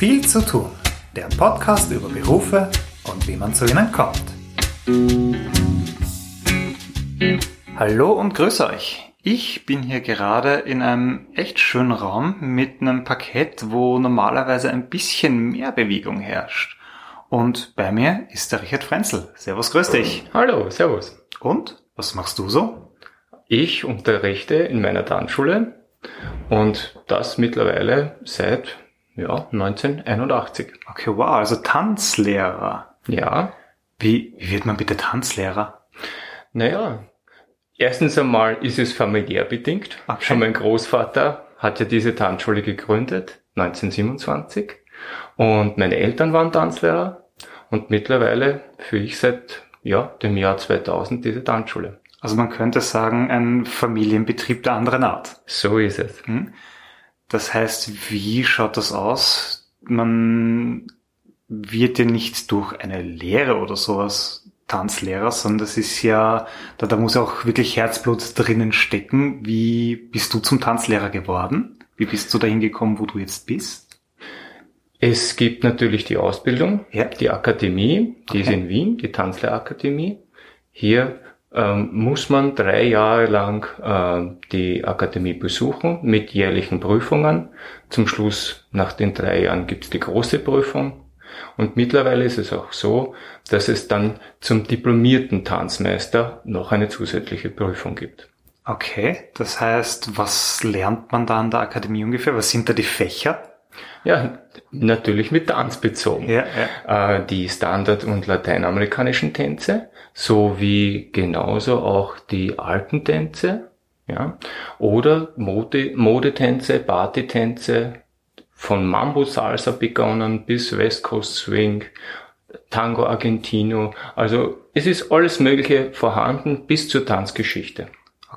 Viel zu tun. Der Podcast über Berufe und wie man zu ihnen kommt. Hallo und grüß euch. Ich bin hier gerade in einem echt schönen Raum mit einem Parkett, wo normalerweise ein bisschen mehr Bewegung herrscht. Und bei mir ist der Richard Frenzel. Servus, grüß dich. Hallo, servus. Und? Was machst du so? Ich unterrichte in meiner Tanzschule und das mittlerweile seit ja, 1981. Okay, wow, also Tanzlehrer. Ja. Wie, wie wird man bitte Tanzlehrer? Naja, erstens einmal ist es familiär bedingt. Okay. Schon mein Großvater hat ja diese Tanzschule gegründet, 1927. Und meine Eltern waren Tanzlehrer. Und mittlerweile führe ich seit ja, dem Jahr 2000 diese Tanzschule. Also man könnte sagen, ein Familienbetrieb der anderen Art. So ist es. Hm? Das heißt, wie schaut das aus? Man wird ja nicht durch eine Lehre oder sowas Tanzlehrer, sondern das ist ja, da, da muss auch wirklich Herzblut drinnen stecken. Wie bist du zum Tanzlehrer geworden? Wie bist du dahin gekommen, wo du jetzt bist? Es gibt natürlich die Ausbildung, Ja. die Akademie, die ist Okay. in Wien, die Tanzlehrakademie. Hier ähm, muss man drei Jahre lang ähm, die Akademie besuchen mit jährlichen Prüfungen. Zum Schluss, nach den drei Jahren, gibt es die große Prüfung. Und mittlerweile ist es auch so, dass es dann zum diplomierten Tanzmeister noch eine zusätzliche Prüfung gibt. Okay, das heißt, was lernt man da an der Akademie ungefähr? Was sind da die Fächer? Ja, natürlich mit Tanz bezogen. Ja, ja. äh, die Standard- und lateinamerikanischen Tänze, sowie genauso auch die alten Tänze, ja, oder Mode, Modetänze, Partytänze, von Mambo Salsa begonnen bis West Coast Swing, Tango Argentino, also es ist alles Mögliche vorhanden bis zur Tanzgeschichte.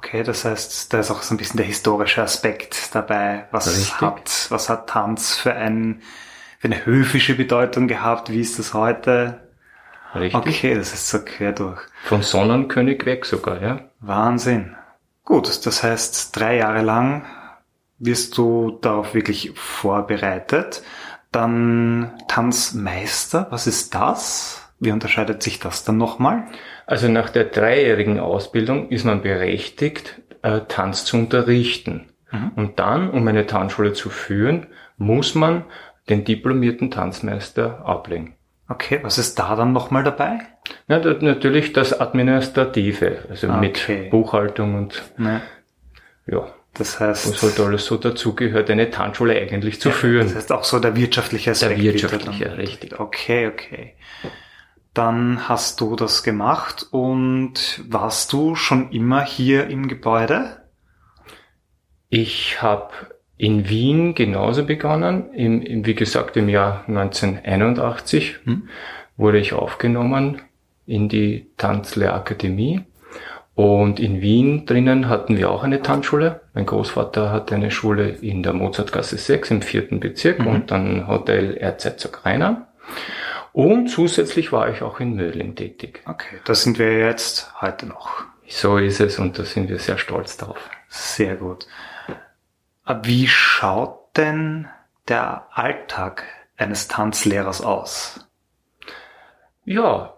Okay, das heißt, da ist auch so ein bisschen der historische Aspekt dabei. Was Richtig. hat, was hat Tanz für, ein, für eine höfische Bedeutung gehabt? Wie ist das heute? Richtig? Okay, das ist so quer durch. Von Sonnenkönig weg sogar, ja. Wahnsinn. Gut, das heißt, drei Jahre lang wirst du darauf wirklich vorbereitet. Dann Tanzmeister, was ist das? Wie unterscheidet sich das dann nochmal? Also nach der dreijährigen Ausbildung ist man berechtigt, äh, Tanz zu unterrichten. Mhm. Und dann, um eine Tanzschule zu führen, muss man den diplomierten Tanzmeister ablegen. Okay, was ist da dann nochmal dabei? Na, da, natürlich das Administrative, also Okay. mit Buchhaltung und Ne, ja, das heißt, was halt alles so dazugehört, eine Tanzschule eigentlich zu führen. Das heißt auch so der wirtschaftliche Aspekt. Der wirtschaftliche, richtig. Okay, okay. Dann hast du das gemacht und warst du schon immer hier im Gebäude? Ich habe in Wien genauso begonnen. Im, im, wie gesagt, im Jahr 1981 Hm. wurde ich aufgenommen in die Tanzlehrakademie. Und in Wien drinnen hatten wir auch eine Tanzschule. Mein Großvater hatte eine Schule in der Mozartgasse 6 im vierten Bezirk Mhm. und dann Hotel Erzherzog Rainer. Und zusätzlich war ich auch in Mödling tätig. Okay, da sind wir jetzt heute noch. So ist es und da sind wir sehr stolz drauf. Sehr gut. Wie schaut denn der Alltag eines Tanzlehrers aus? Ja,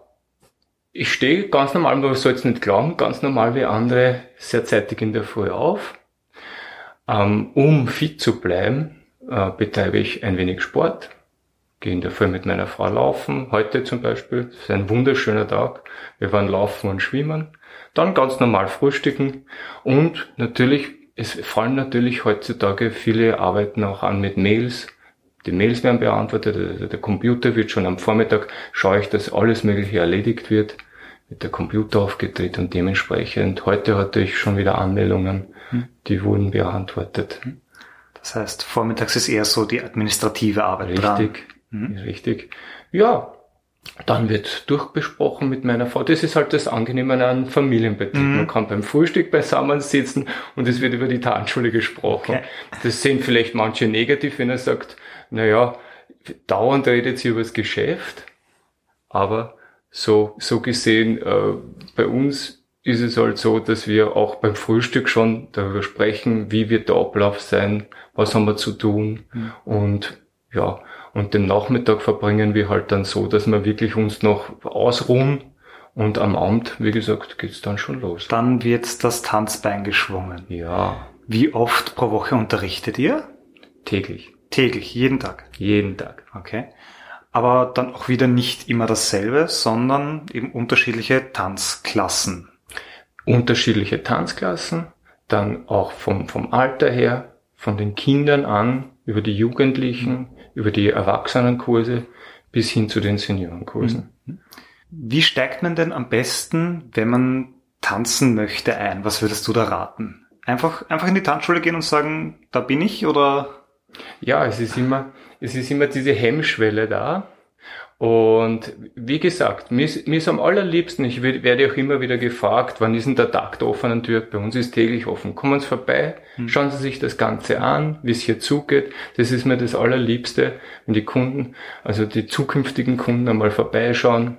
ich stehe ganz normal, man soll es nicht glauben, ganz normal wie andere sehr zeitig in der Früh auf. Ähm, um fit zu bleiben, äh, betreibe ich ein wenig Sport. Gehe in der Früh mit meiner Frau laufen. Heute zum Beispiel, es ist ein wunderschöner Tag. Wir waren laufen und schwimmen. Dann ganz normal frühstücken. Und natürlich, es fallen natürlich heutzutage viele arbeiten auch an mit Mails. Die Mails werden beantwortet, also der Computer wird schon am Vormittag, schaue ich, dass alles Mögliche erledigt wird, wird der Computer aufgedreht und dementsprechend, heute hatte ich schon wieder Anmeldungen, die wurden beantwortet. Das heißt, vormittags ist eher so die administrative Arbeit dran. Richtig, richtig. Ja, dann wird durchbesprochen mit meiner Frau. Das ist halt das Angenehme an einem Familienbetrieb. Mhm. Man kann beim Frühstück beisammen sitzen und es wird über die Tanzschule gesprochen. Okay. Das sehen vielleicht manche negativ, wenn er sagt, naja, dauernd redet sie über das Geschäft, aber so, so gesehen, äh, bei uns ist es halt so, dass wir auch beim Frühstück schon darüber sprechen, wie wird der Ablauf sein, was haben wir zu tun und Ja, und den Nachmittag verbringen wir halt dann so, dass wir wirklich uns noch ausruhen und am Abend, wie gesagt, geht's dann schon los. Dann wird das Tanzbein geschwungen. Ja, Wie oft pro Woche unterrichtet ihr? täglich. Täglich, jeden Tag. Jeden Tag. Okay. Aber dann auch wieder nicht immer dasselbe, sondern eben unterschiedliche Tanzklassen. Unterschiedliche Tanzklassen, dann auch vom, vom Alter her, von den Kindern an, über die Jugendlichen, über die Erwachsenenkurse bis hin zu den Seniorenkursen. Wie steigt man denn am besten, wenn man tanzen möchte, ein? Was würdest du da raten? Einfach, einfach in die Tanzschule gehen und sagen, da bin ich oder? Ja, es ist immer, es ist immer diese Hemmschwelle da. Und wie gesagt, mir ist, mir ist am allerliebsten, ich werd- werde auch immer wieder gefragt, wann ist denn der Tag der offenen Tür? Bei uns ist täglich offen. Kommen Sie vorbei, schauen Sie sich das Ganze an, wie es hier zugeht. Das ist mir das Allerliebste, wenn die Kunden, also die zukünftigen Kunden einmal vorbeischauen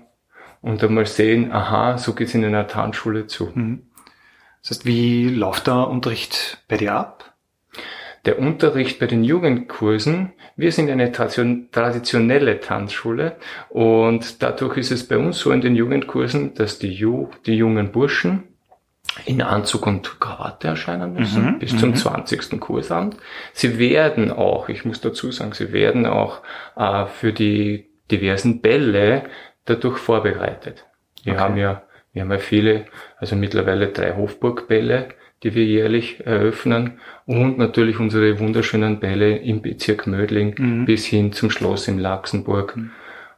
und einmal sehen, aha, so geht's in einer Tanzschule zu. Das heißt, wie läuft der Unterricht bei dir ab? Der Unterricht bei den Jugendkursen, wir sind eine tradition- traditionelle Tanzschule und dadurch ist es bei uns so in den Jugendkursen, dass die, Ju die jungen Burschen in Anzug und Krawatte erscheinen müssen Mhm, bis zum 20. Kursamt. Sie werden auch, ich muss dazu sagen, sie werden auch äh, für die diversen Bälle dadurch vorbereitet. Wir Okay. haben ja, wir haben ja viele, also mittlerweile drei Hofburgbälle, die wir jährlich eröffnen und natürlich unsere wunderschönen Bälle im Bezirk Mödling Mhm. bis hin zum Schloss in Laxenburg.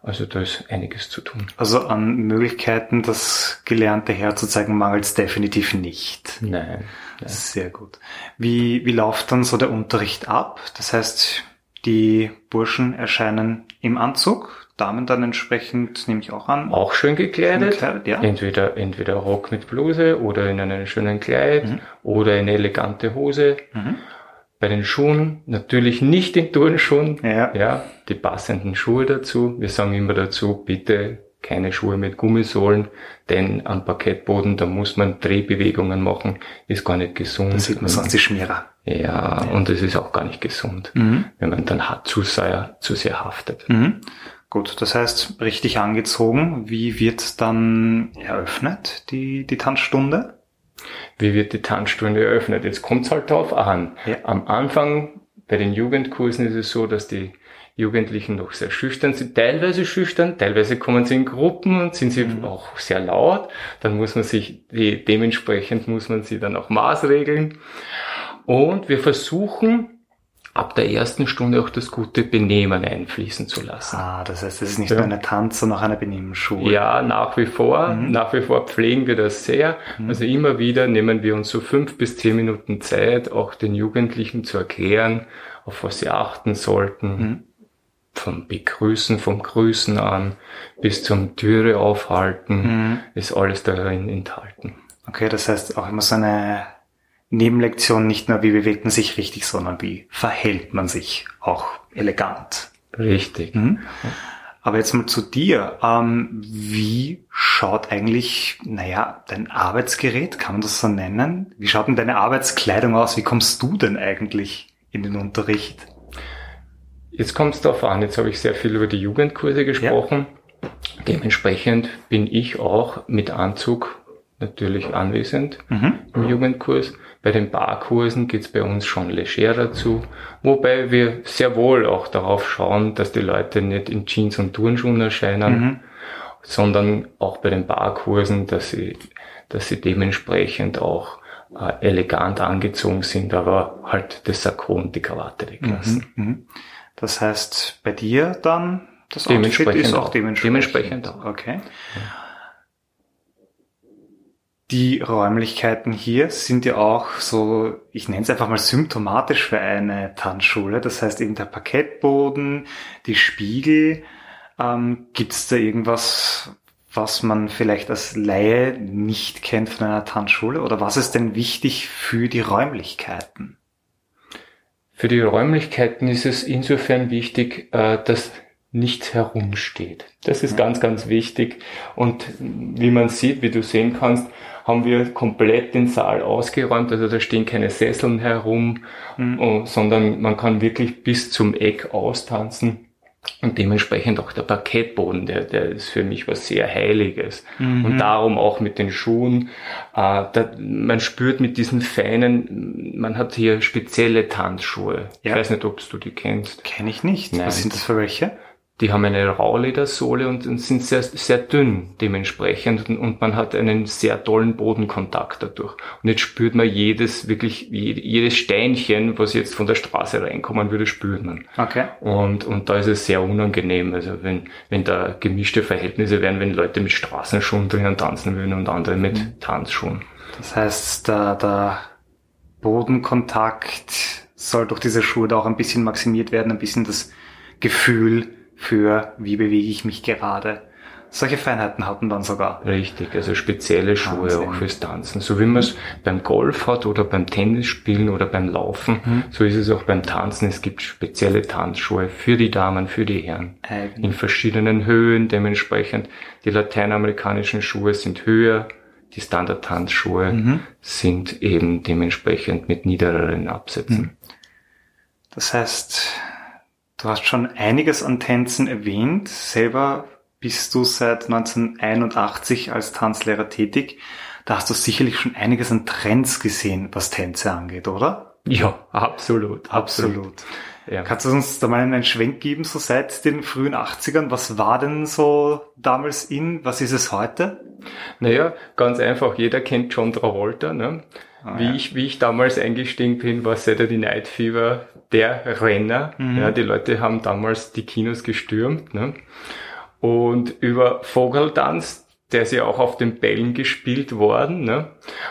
Also da ist einiges zu tun. Also an Möglichkeiten, das gelernte herzuzeigen, mangelt es definitiv nicht. Nein. nein. Sehr gut. Wie, wie läuft dann so der Unterricht ab? Das heißt, die Burschen erscheinen im Anzug, Damen dann entsprechend, nehme ich auch an. Auch schön gekleidet. Gekleidet, ja. Entweder, entweder Rock mit Bluse oder in einem schönen Kleid Mhm. oder eine elegante Hose. Mhm. Bei den Schuhen natürlich nicht in Turnschuhen. Ja. Ja, die passenden Schuhe dazu. Wir sagen immer dazu, bitte keine Schuhe mit Gummisohlen, denn am Parkettboden, da muss man Drehbewegungen machen, ist gar nicht gesund. Da sieht man sonst die Schmierer. Ja, und es ist auch gar nicht gesund, Mhm. wenn man dann zu sehr, zu sehr haftet. Mhm. Gut, das heißt, richtig angezogen. Wie wird dann eröffnet, die, die Tanzstunde? Wie wird die Tanzstunde eröffnet? Jetzt kommt es halt drauf an. Ja. Am Anfang bei den Jugendkursen ist es so, dass die Jugendlichen noch sehr schüchtern sind, teilweise schüchtern, teilweise kommen sie in Gruppen und sind sie auch sehr laut. Dann muss man sich, dementsprechend muss man sie dann auch maßregeln. Und wir versuchen, ab der ersten Stunde auch das gute Benehmen einfließen zu lassen. Ah, das heißt, es ist nicht Ja. nur eine Tanz, sondern auch eine Benehmensschule. Ja, nach wie vor. Nach wie vor pflegen wir das sehr. Also immer wieder nehmen wir uns so fünf bis zehn Minuten Zeit, auch den Jugendlichen zu erklären, auf was sie achten sollten. Vom Begrüßen, vom Grüßen an bis zum Türe aufhalten, ist alles darin enthalten. Okay, das heißt auch immer so eine Nebenlektion, nicht nur wie bewegt man sich richtig, sondern wie verhält man sich auch elegant. Richtig. Aber jetzt mal zu dir. Ähm, wie schaut eigentlich, naja, dein Arbeitsgerät, kann man das so nennen? Wie schaut denn deine Arbeitskleidung aus? Wie kommst du denn eigentlich in den Unterricht? Jetzt kommt es darauf an, jetzt habe ich sehr viel über die Jugendkurse gesprochen. Dementsprechend bin ich auch mit Anzug natürlich anwesend im Jugendkurs. Bei den Barkursen geht es bei uns schon legerer zu, wobei wir sehr wohl auch darauf schauen, dass die Leute nicht in Jeans und Turnschuhen erscheinen, sondern auch bei den Barkursen, dass sie, dass sie dementsprechend auch äh, elegant angezogen sind, aber halt das Sakko und die Krawatte weglassen. Mhm. Das heißt, bei dir dann, das Outfit ist auch auch. dementsprechend. Dementsprechend auch. Okay. Die Räumlichkeiten hier sind ja auch so, ich nenne es einfach mal symptomatisch für eine Tanzschule. Das heißt eben der Parkettboden, die Spiegel. Ähm, Gibt es da irgendwas, was man vielleicht als Laie nicht kennt von einer Tanzschule? Oder was ist denn wichtig für die Räumlichkeiten? Für die Räumlichkeiten ist es insofern wichtig, äh, dass nicht herumsteht. Das ist ganz, ganz wichtig. Und wie man sieht, wie du sehen kannst, haben wir komplett den Saal ausgeräumt. Also da stehen keine Sesseln herum, mhm. sondern man kann wirklich bis zum Eck austanzen. Und dementsprechend auch der Parkettboden, der, der ist für mich was sehr Heiliges. Mhm. Und darum auch mit den Schuhen. Äh, da, man spürt mit diesen feinen, man hat hier spezielle Tanzschuhe. Ja. Ich weiß nicht, ob du die kennst. Kenne ich nicht. Nein. Was sind das für welche? Die haben eine Rauledersohle und sind sehr, sehr dünn dementsprechend und man hat einen sehr tollen Bodenkontakt dadurch. Und jetzt spürt man jedes, wirklich jedes Steinchen, was jetzt von der Straße reinkommen würde, spürt man. Okay. Und, und da ist es sehr unangenehm. Also wenn, wenn da gemischte Verhältnisse wären, wenn Leute mit Straßenschuhen drinnen tanzen würden und andere mit mhm. Tanzschuhen. Das heißt, der, der Bodenkontakt soll durch diese Schuhe da auch ein bisschen maximiert werden, ein bisschen das Gefühl, für wie bewege ich mich gerade. Solche Feinheiten hatten dann sogar. Richtig, also spezielle Schuhe Wahnsinn. auch fürs Tanzen. So wie man es beim Golf hat oder beim Tennisspielen oder beim Laufen, mhm. so ist es auch beim Tanzen. Es gibt spezielle Tanzschuhe für die Damen, für die Herren. Eigentlich. In verschiedenen Höhen dementsprechend. Die lateinamerikanischen Schuhe sind höher, die Standard-Tanzschuhe mhm. sind eben dementsprechend mit niedereren Absätzen. Das heißt, Du hast schon einiges an Tänzen erwähnt. Selber bist du seit 1981 als Tanzlehrer tätig. Da hast du sicherlich schon einiges an Trends gesehen, was Tänze angeht, oder? Ja, absolut. Absolut. absolut. Ja. Kannst du uns da mal einen Schwenk geben, so seit den frühen 80ern? Was war denn so damals in? Was ist es heute? Naja, ganz einfach. Jeder kennt John Travolta. Ne? Ah, wie, ja. ich, wie ich damals eingestiegen bin, war Saturday Night Fever der Renner. Mhm. Ja, die Leute haben damals die Kinos gestürmt. Ne? Und über Vogeltanz, der ist ja auch auf den Bällen gespielt worden. Ne?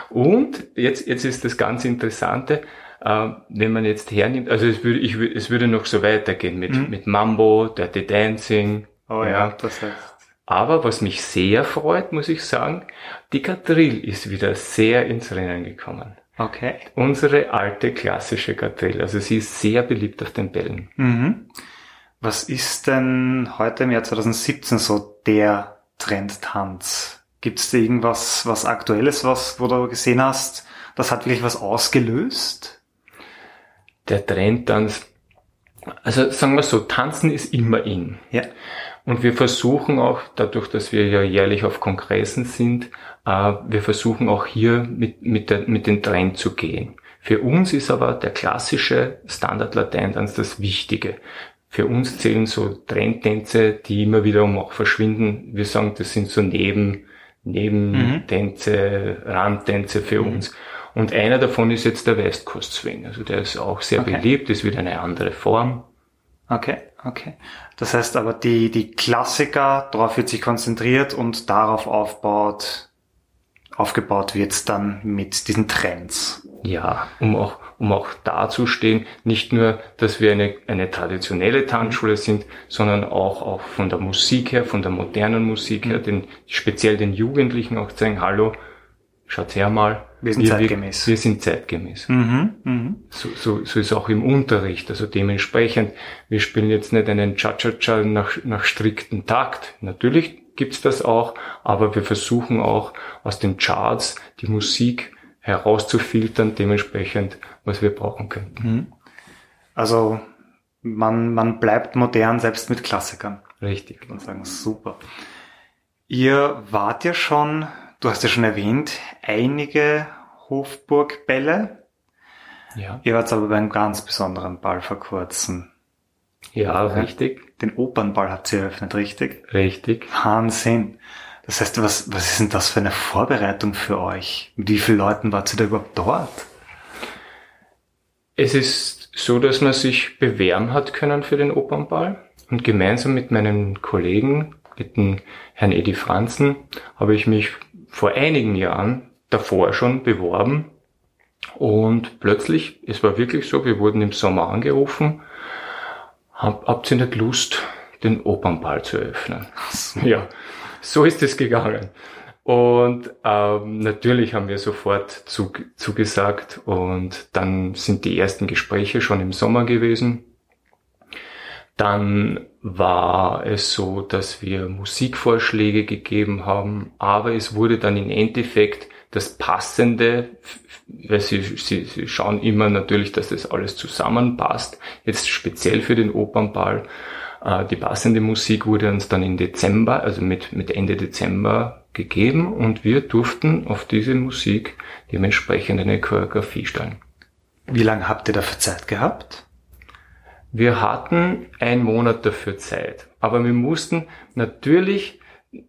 Und jetzt, jetzt ist das ganz Interessante, äh, wenn man jetzt hernimmt, also es würde, ich, es würde noch so weitergehen mit, mhm. mit Mambo, Dirty Dancing. Oh ja, ja, das heißt. Aber was mich sehr freut, muss ich sagen, die Quadrille ist wieder sehr ins Rennen gekommen. Okay. Unsere alte klassische Quadrille. Also sie ist sehr beliebt auf den Bällen. Mhm. Was ist denn heute im Jahr 2017 so der Trendtanz? Gibt es da irgendwas, was aktuelles, was, wo du gesehen hast, das hat wirklich was ausgelöst? Der Trendtanz, also sagen wir so, tanzen ist immer in. Ja. Und wir versuchen auch, dadurch, dass wir ja jährlich auf Kongressen sind, äh, wir versuchen auch hier mit, mit, der, mit den Trend zu gehen. Für uns ist aber der klassische Standard-Lateintanz das Wichtige. Für uns zählen so Trendtänze, die immer wiederum auch verschwinden. Wir sagen, das sind so Neben, Nebentänze, mhm. Randtänze für mhm. uns. Und einer davon ist jetzt der West Coast Swing. Also der ist auch sehr okay. beliebt, ist wieder eine andere Form. Okay, okay. Das heißt aber, die, die Klassiker, darauf wird sich konzentriert und darauf aufbaut, aufgebaut wird dann mit diesen Trends. Ja, um auch, um auch dazustehen, nicht nur, dass wir eine, eine traditionelle Tanzschule sind, sondern auch, auch von der Musik her, von der modernen Musik her, mhm. den, speziell den Jugendlichen auch zeigen, hallo, schaut her mal. Wir sind wir, zeitgemäß. Wir, wir sind zeitgemäß. Mhm, mh. so, so, so ist auch im Unterricht. Also dementsprechend, wir spielen jetzt nicht einen Cha-Cha-Cha nach, nach strikten Takt. Natürlich gibt's das auch, aber wir versuchen auch aus den Charts die Musik herauszufiltern, dementsprechend, was wir brauchen könnten. Mhm. Also man, man bleibt modern, selbst mit Klassikern. Richtig. Ich sagen, super. Ihr wart ja schon Du hast ja schon erwähnt, einige Hofburgbälle. Ja. Ihr wart aber bei einem ganz besonderen Ball vor kurzem. Ja, ja, richtig. Den Opernball habt ihr eröffnet, richtig? Richtig. Wahnsinn. Das heißt, was, was ist denn das für eine Vorbereitung für euch? Mit wie vielen Leuten wart ihr da überhaupt dort? Es ist so, dass man sich bewerben hat können für den Opernball und gemeinsam mit meinen Kollegen, mit dem Herrn Edi Franzen, habe ich mich vor einigen Jahren davor schon beworben und plötzlich, es war wirklich so, wir wurden im Sommer angerufen, hab, habt ihr nicht Lust, den Opernball zu öffnen? Ja, so ist es gegangen. Und ähm, natürlich haben wir sofort zu, zugesagt und dann sind die ersten Gespräche schon im Sommer gewesen. Dann war es so, dass wir Musikvorschläge gegeben haben, aber es wurde dann im Endeffekt das Passende, weil sie, sie, sie schauen immer natürlich, dass das alles zusammenpasst, jetzt speziell für den Opernball. Äh, die passende Musik wurde uns dann im Dezember, also mit, mit Ende Dezember gegeben und wir durften auf diese Musik dementsprechend eine Choreografie stellen. Wie lange habt ihr dafür Zeit gehabt? Wir hatten einen Monat dafür Zeit, aber wir mussten natürlich,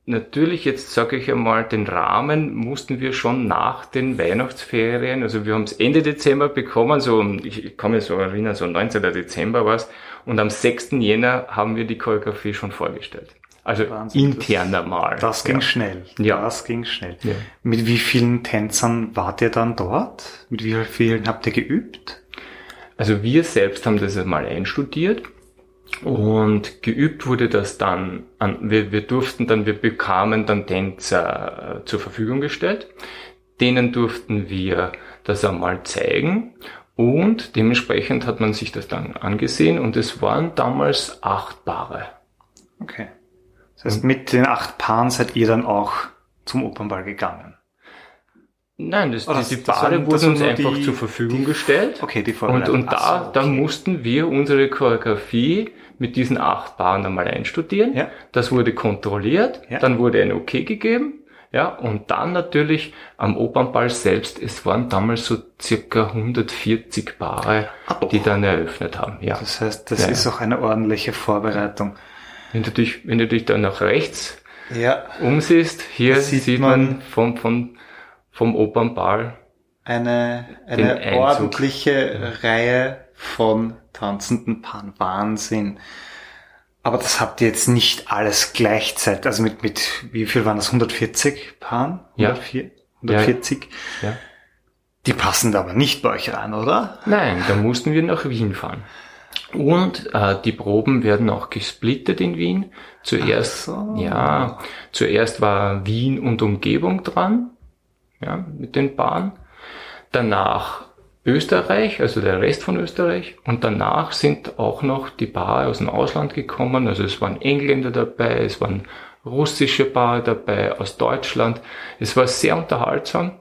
natürlich jetzt sage ich einmal, den Rahmen mussten wir schon nach den Weihnachtsferien, also wir haben es Ende Dezember bekommen, so ich kann mich so erinnern, so 19. Dezember war es, und am 6. Jänner haben wir die Choreografie schon vorgestellt. Also Wahnsinn, interner mal. Das ging ja. schnell. Ja. Das ging schnell. Ja. Mit wie vielen Tänzern wart ihr dann dort? Mit wie vielen habt ihr geübt? Also wir selbst haben das einmal einstudiert und geübt wurde das dann, an, wir, wir durften dann, wir bekamen dann Tänzer äh, zur Verfügung gestellt. Denen durften wir das einmal zeigen und dementsprechend hat man sich das dann angesehen und es waren damals acht Paare. Okay. Das heißt, mit den acht Paaren seid ihr dann auch zum Opernball gegangen? Nein, das, das, die, die Paare wurden uns einfach die, zur Verfügung die, gestellt. Okay, die Und, und da, so, okay. da mussten wir unsere Choreografie mit diesen acht Paaren einmal einstudieren. Ja. Das wurde kontrolliert, ja. dann wurde ein Okay gegeben. Ja, und dann natürlich am Opernball selbst, es waren damals so circa 140 Paare, ah, die dann eröffnet haben. Ja. Das heißt, das ja. ist auch eine ordentliche Vorbereitung. Wenn du dich, wenn du dich dann nach rechts ja. umsiehst, hier sieht, sieht man, man vom, vom vom Opernball. Eine, eine ordentliche Reihe von tanzenden Paaren. Wahnsinn. Aber das habt ihr jetzt nicht alles gleichzeitig, also mit, mit, wie viel waren das? 140 Paaren? 104, ja. 140? Ja. ja. Die passen da aber nicht bei euch rein, oder? Nein, da mussten wir nach Wien fahren. Und äh, die Proben werden auch gesplittet in Wien. Zuerst, so. ja, zuerst war Wien und Umgebung dran ja, mit den Bahnen. Danach Österreich, also der Rest von Österreich. Und danach sind auch noch die Paare aus dem Ausland gekommen. Also es waren Engländer dabei, es waren russische Paare dabei aus Deutschland. Es war sehr unterhaltsam,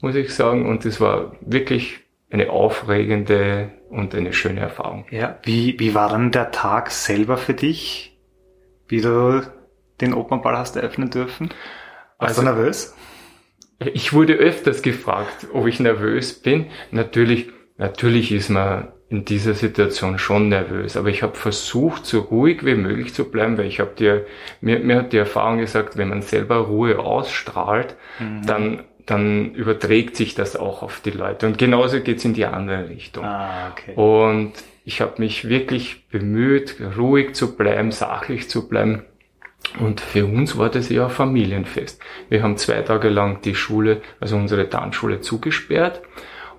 muss ich sagen. Und es war wirklich eine aufregende und eine schöne Erfahrung. Ja, wie, wie war dann der Tag selber für dich, wie du den Opernball hast eröffnen dürfen? Warst also, du nervös? Ich wurde öfters gefragt, ob ich nervös bin. Natürlich, natürlich ist man in dieser Situation schon nervös, aber ich habe versucht, so ruhig wie möglich zu bleiben, weil ich habe dir, mir, mir hat die Erfahrung gesagt, wenn man selber Ruhe ausstrahlt, mhm. dann dann überträgt sich das auch auf die Leute. Und genauso geht's in die andere Richtung. Ah, okay. Und ich habe mich wirklich bemüht, ruhig zu bleiben, sachlich zu bleiben. Und für uns war das ja Familienfest. Wir haben zwei Tage lang die Schule, also unsere Tanzschule zugesperrt.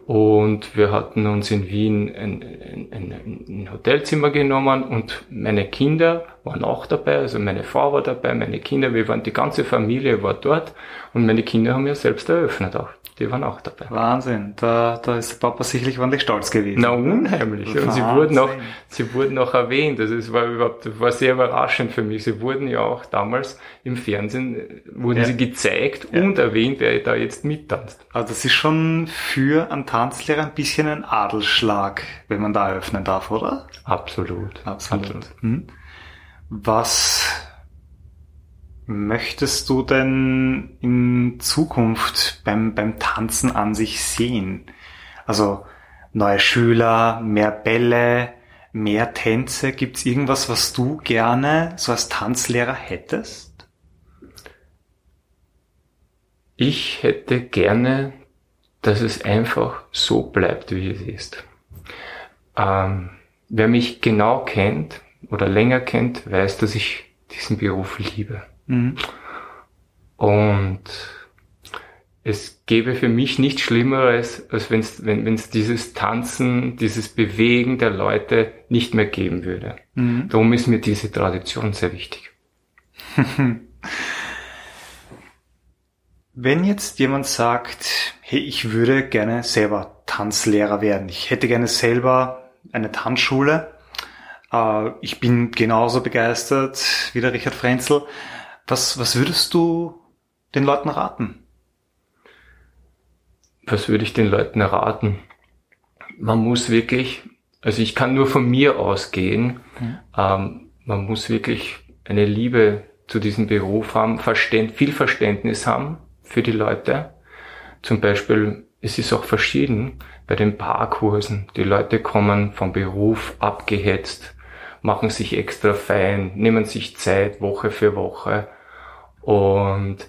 Und wir hatten uns in Wien ein, ein, ein, Hotelzimmer genommen und meine Kinder waren auch dabei, also meine Frau war dabei, meine Kinder, wir waren, die ganze Familie war dort und meine Kinder haben ja selbst eröffnet auch die waren auch dabei. Wahnsinn, da, da ist der Papa sicherlich ordentlich stolz gewesen. Na, unheimlich. Wahnsinn. Und sie wurden auch, sie wurden auch erwähnt. Also es war überhaupt, das war sehr überraschend für mich. Sie wurden ja auch damals im Fernsehen, wurden ja. sie gezeigt ja. und erwähnt, wer da jetzt mittanzt. Also das ist schon für einen Tanzlehrer ein bisschen ein Adelsschlag, wenn man da eröffnen darf, oder? Absolut. Absolut. Absolut. Hm. Was möchtest du denn in Zukunft beim, beim Tanzen an sich sehen? Also neue Schüler, mehr Bälle, mehr Tänze. Gibt's irgendwas, was du gerne so als Tanzlehrer hättest? Ich hätte gerne, dass es einfach so bleibt, wie es ist. Ähm, wer mich genau kennt oder länger kennt, weiß, dass ich diesen Beruf liebe. Mhm. Und es gäbe für mich nichts Schlimmeres, als wenn's, wenn es dieses Tanzen, dieses Bewegen der Leute nicht mehr geben würde. Mhm. Darum ist mir diese Tradition sehr wichtig. Wenn jetzt jemand sagt, hey, ich würde gerne selber Tanzlehrer werden, ich hätte gerne selber eine Tanzschule, ich bin genauso begeistert wie der Richard Frenzel. Was, was würdest du den Leuten raten? Was würde ich den Leuten raten? Man muss wirklich, also ich kann nur von mir ausgehen, mhm. ähm, man muss wirklich eine Liebe zu diesem Beruf haben, Verständ, viel Verständnis haben für die Leute. Zum Beispiel, es ist auch verschieden bei den Paarkursen. Die Leute kommen vom Beruf abgehetzt, machen sich extra fein, nehmen sich Zeit Woche für Woche und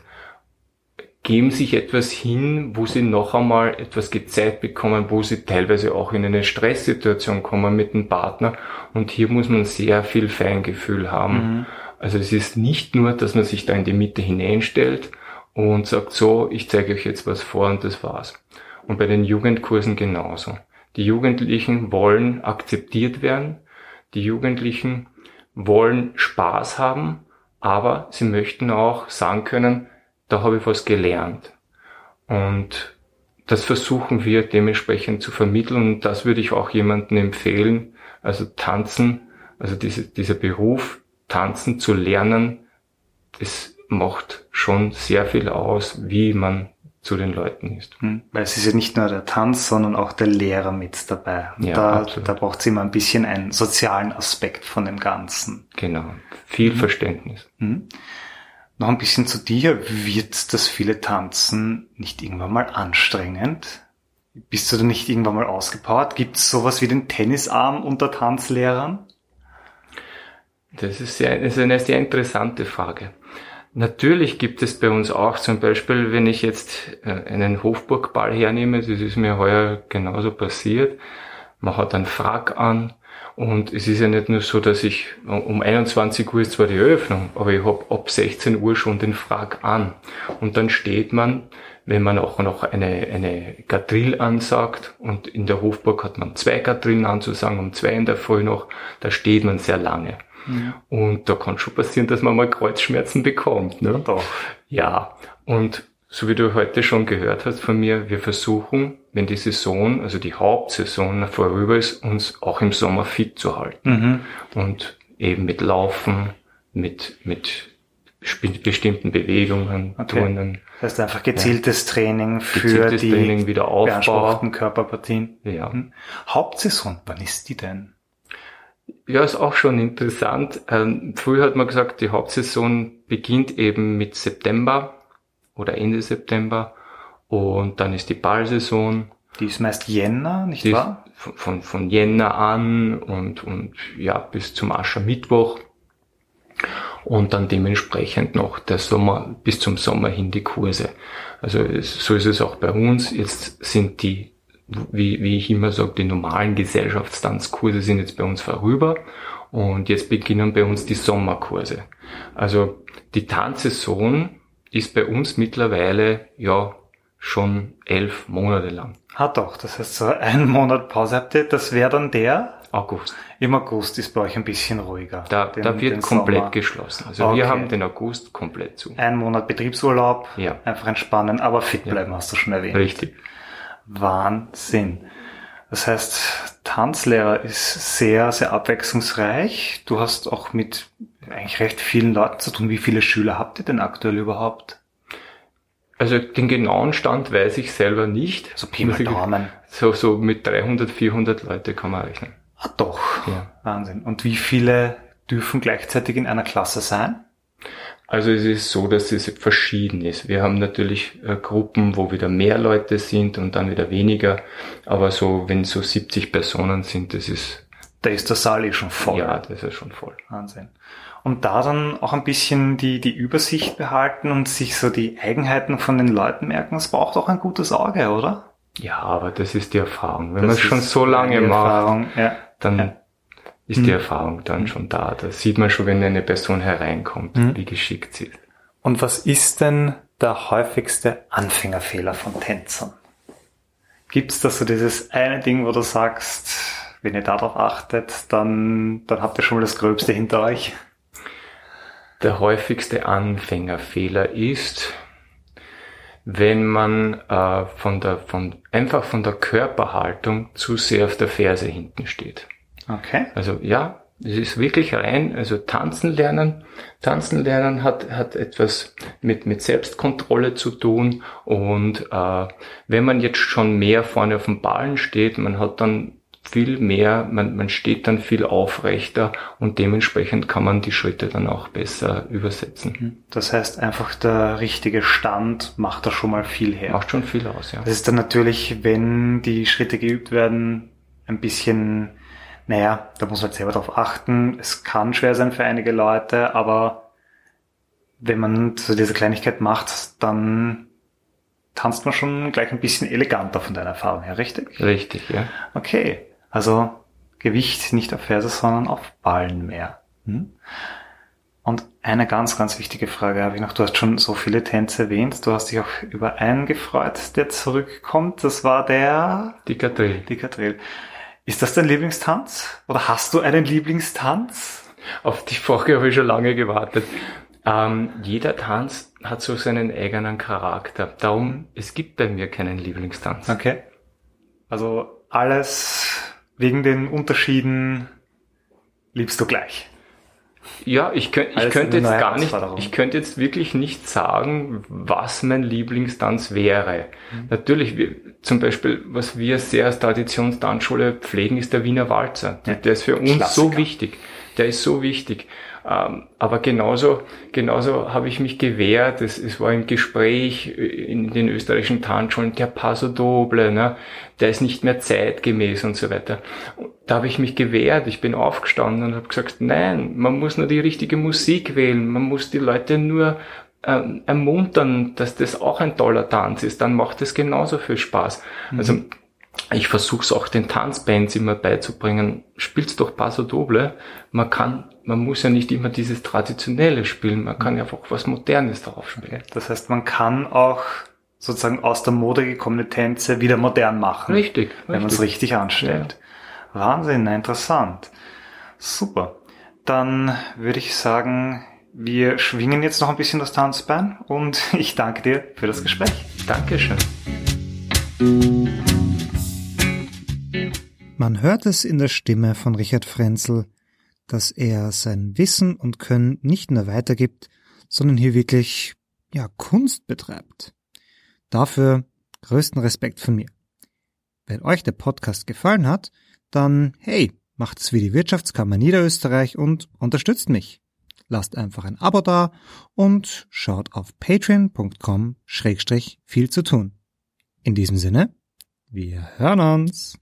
geben sich etwas hin, wo sie noch einmal etwas gezeigt bekommen, wo sie teilweise auch in eine Stresssituation kommen mit dem Partner. Und hier muss man sehr viel Feingefühl haben. Mhm. Also es ist nicht nur, dass man sich da in die Mitte hineinstellt und sagt, so, ich zeige euch jetzt was vor und das war's. Und bei den Jugendkursen genauso. Die Jugendlichen wollen akzeptiert werden, die Jugendlichen wollen Spaß haben, aber sie möchten auch sagen können, da habe ich was gelernt. Und das versuchen wir dementsprechend zu vermitteln und das würde ich auch jemandem empfehlen. Also tanzen, also diese, dieser Beruf, tanzen zu lernen, das macht schon sehr viel aus, wie man zu den Leuten ist. Hm. Weil es ist ja nicht nur der Tanz, sondern auch der Lehrer mit dabei. Ja, da, da braucht es immer ein bisschen einen sozialen Aspekt von dem Ganzen. Genau, viel mhm. Verständnis. Mhm. Noch ein bisschen zu dir. Wird das viele Tanzen nicht irgendwann mal anstrengend? Bist du da nicht irgendwann mal ausgepowert? Gibt es sowas wie den Tennisarm unter Tanzlehrern? Das ist, sehr, das ist eine sehr interessante Frage. Natürlich gibt es bei uns auch zum Beispiel, wenn ich jetzt äh, einen Hofburgball hernehme, das ist mir heuer genauso passiert, man hat einen Frack an und es ist ja nicht nur so, dass ich um 21 Uhr ist zwar die Eröffnung, aber ich habe ab 16 Uhr schon den Frack an. Und dann steht man, wenn man auch noch eine, eine Gadrill ansagt und in der Hofburg hat man zwei Gadrillen anzusagen, um zwei in der Früh noch, da steht man sehr lange. Mhm. Und da kann schon passieren, dass man mal Kreuzschmerzen bekommt. Ne? Doch. Ja, und so wie du heute schon gehört hast von mir, wir versuchen, wenn die Saison, also die Hauptsaison vorüber ist, uns auch im Sommer fit zu halten. Mhm. Und eben mit Laufen, mit, mit bestimmten Bewegungen, okay. Turnen. Das heißt einfach gezieltes ja. Training für gezieltes die Training, wieder beanspruchten Körperpartien. Ja. Mhm. Hauptsaison, wann ist die denn? Ja, ist auch schon interessant. Ähm, früher hat man gesagt, die Hauptsaison beginnt eben mit September oder Ende September und dann ist die Ballsaison. Die ist meist Jänner, nicht die wahr? Von, von Jänner an und, und ja, bis zum Aschermittwoch. Und dann dementsprechend noch der Sommer, bis zum Sommer hin die Kurse. Also so ist es auch bei uns. Jetzt sind die wie, wie ich immer sage, die normalen Gesellschaftstanzkurse sind jetzt bei uns vorüber und jetzt beginnen bei uns die Sommerkurse. Also die Tanzsaison ist bei uns mittlerweile ja schon elf Monate lang. Ah doch, das heißt so einen Monat Pause habt ihr, das wäre dann der? August. Im August ist bei euch ein bisschen ruhiger. Da, den, da wird komplett Sommer. geschlossen. Also okay. wir haben den August komplett zu. Ein Monat Betriebsurlaub, ja. einfach entspannen, aber fit bleiben, ja. hast du schon erwähnt. Richtig. Wahnsinn. Das heißt, Tanzlehrer ist sehr, sehr abwechslungsreich. Du hast auch mit eigentlich recht vielen Leuten zu tun. Wie viele Schüler habt ihr denn aktuell überhaupt? Also den genauen Stand weiß ich selber nicht. So Pi mal Daumen. So, so mit 300, 400 Leute kann man rechnen. Ah doch. Ja. Wahnsinn. Und wie viele dürfen gleichzeitig in einer Klasse sein? Also es ist so, dass es verschieden ist. Wir haben natürlich äh, Gruppen, wo wieder mehr Leute sind und dann wieder weniger. Aber so, wenn so 70 Personen sind, das ist... Da ist der Saal eh schon voll. Ja, das ist schon voll. Wahnsinn. Und da dann auch ein bisschen die, die Übersicht behalten und sich so die Eigenheiten von den Leuten merken, das braucht auch ein gutes Auge, oder? Ja, aber das ist die Erfahrung. Wenn man es schon so lange macht, ja. dann ja ist mhm. die Erfahrung dann schon da. Da sieht man schon, wenn eine Person hereinkommt, mhm. wie geschickt sie ist. Und was ist denn der häufigste Anfängerfehler von Tänzern? Gibt es da so dieses eine Ding, wo du sagst, wenn ihr darauf achtet, dann, dann habt ihr schon mal das Gröbste hinter euch? Der häufigste Anfängerfehler ist, wenn man äh, von der, von, einfach von der Körperhaltung zu sehr auf der Ferse hinten steht. Okay. Also ja, Es ist wirklich rein, also tanzen lernen. Tanzen lernen hat, hat etwas mit, mit Selbstkontrolle zu tun. Und äh, wenn man jetzt schon mehr vorne auf dem Ballen steht, man hat dann viel mehr, man, man steht dann viel aufrechter und dementsprechend kann man die Schritte dann auch besser übersetzen. Mhm. Das heißt, einfach der richtige Stand macht da schon mal viel her. Macht schon viel aus, ja. Das ist dann natürlich, wenn die Schritte geübt werden, ein bisschen, naja, da muss man halt selber drauf achten. Es kann schwer sein für einige Leute, aber wenn man so diese Kleinigkeit macht, dann tanzt man schon gleich ein bisschen eleganter von deiner Erfahrung her, richtig? Richtig, ja. Okay. Also Gewicht nicht auf Ferse, sondern auf Ballen mehr. Hm? Und eine ganz, ganz wichtige Frage habe ich noch. Du hast schon so viele Tänze erwähnt. Du hast dich auch über einen gefreut, der zurückkommt. Das war der... Die Kadrill. Ist das dein Lieblingstanz? Oder hast du einen Lieblingstanz? Auf die Frage habe ich schon lange gewartet. Ähm, jeder Tanz hat so seinen eigenen Charakter. Darum, es gibt bei mir keinen Lieblingstanz. Okay. Also alles wegen den Unterschieden liebst du gleich. Ja, ich, könnt, ich könnte jetzt gar nicht, ich könnte jetzt wirklich nicht sagen, was mein Lieblingstanz wäre. Mhm. Natürlich, wir, zum Beispiel, was wir sehr als Traditionstanzschule pflegen, ist der Wiener Walzer. Ja, der ist für uns Klassiker. so wichtig. Der ist so wichtig. Ähm, aber genauso, genauso habe ich mich gewehrt. Es, es war im Gespräch in den österreichischen Tanzschulen der Paso Doble, ne? der ist nicht mehr zeitgemäß und so weiter. Da habe ich mich gewehrt. Ich bin aufgestanden und habe gesagt, nein, man muss nur die richtige Musik wählen. Man muss die Leute nur ähm, ermuntern, dass das auch ein toller Tanz ist. Dann macht es genauso viel Spaß. Mhm. Also ich versuche es auch den Tanzbands immer beizubringen. Spielt's doch Paso Doble. Man kann, man muss ja nicht immer dieses Traditionelle spielen. Man kann ja einfach was Modernes darauf spielen. Das heißt, man kann auch sozusagen aus der Mode gekommene Tänze wieder modern machen. Richtig. Wenn man es richtig anstellt. Ja. Wahnsinn, interessant. Super. Dann würde ich sagen, wir schwingen jetzt noch ein bisschen das Tanzbein und ich danke dir für das Gespräch. Dankeschön. Man hört es in der Stimme von Richard Frenzel, dass er sein Wissen und Können nicht nur weitergibt, sondern hier wirklich, ja, Kunst betreibt. Dafür größten Respekt von mir. Wenn euch der Podcast gefallen hat, dann hey, macht's wie die Wirtschaftskammer Niederösterreich und unterstützt mich. Lasst einfach ein Abo da und schaut auf patreon.com schrägstrich viel zu tun. In diesem Sinne, wir hören uns.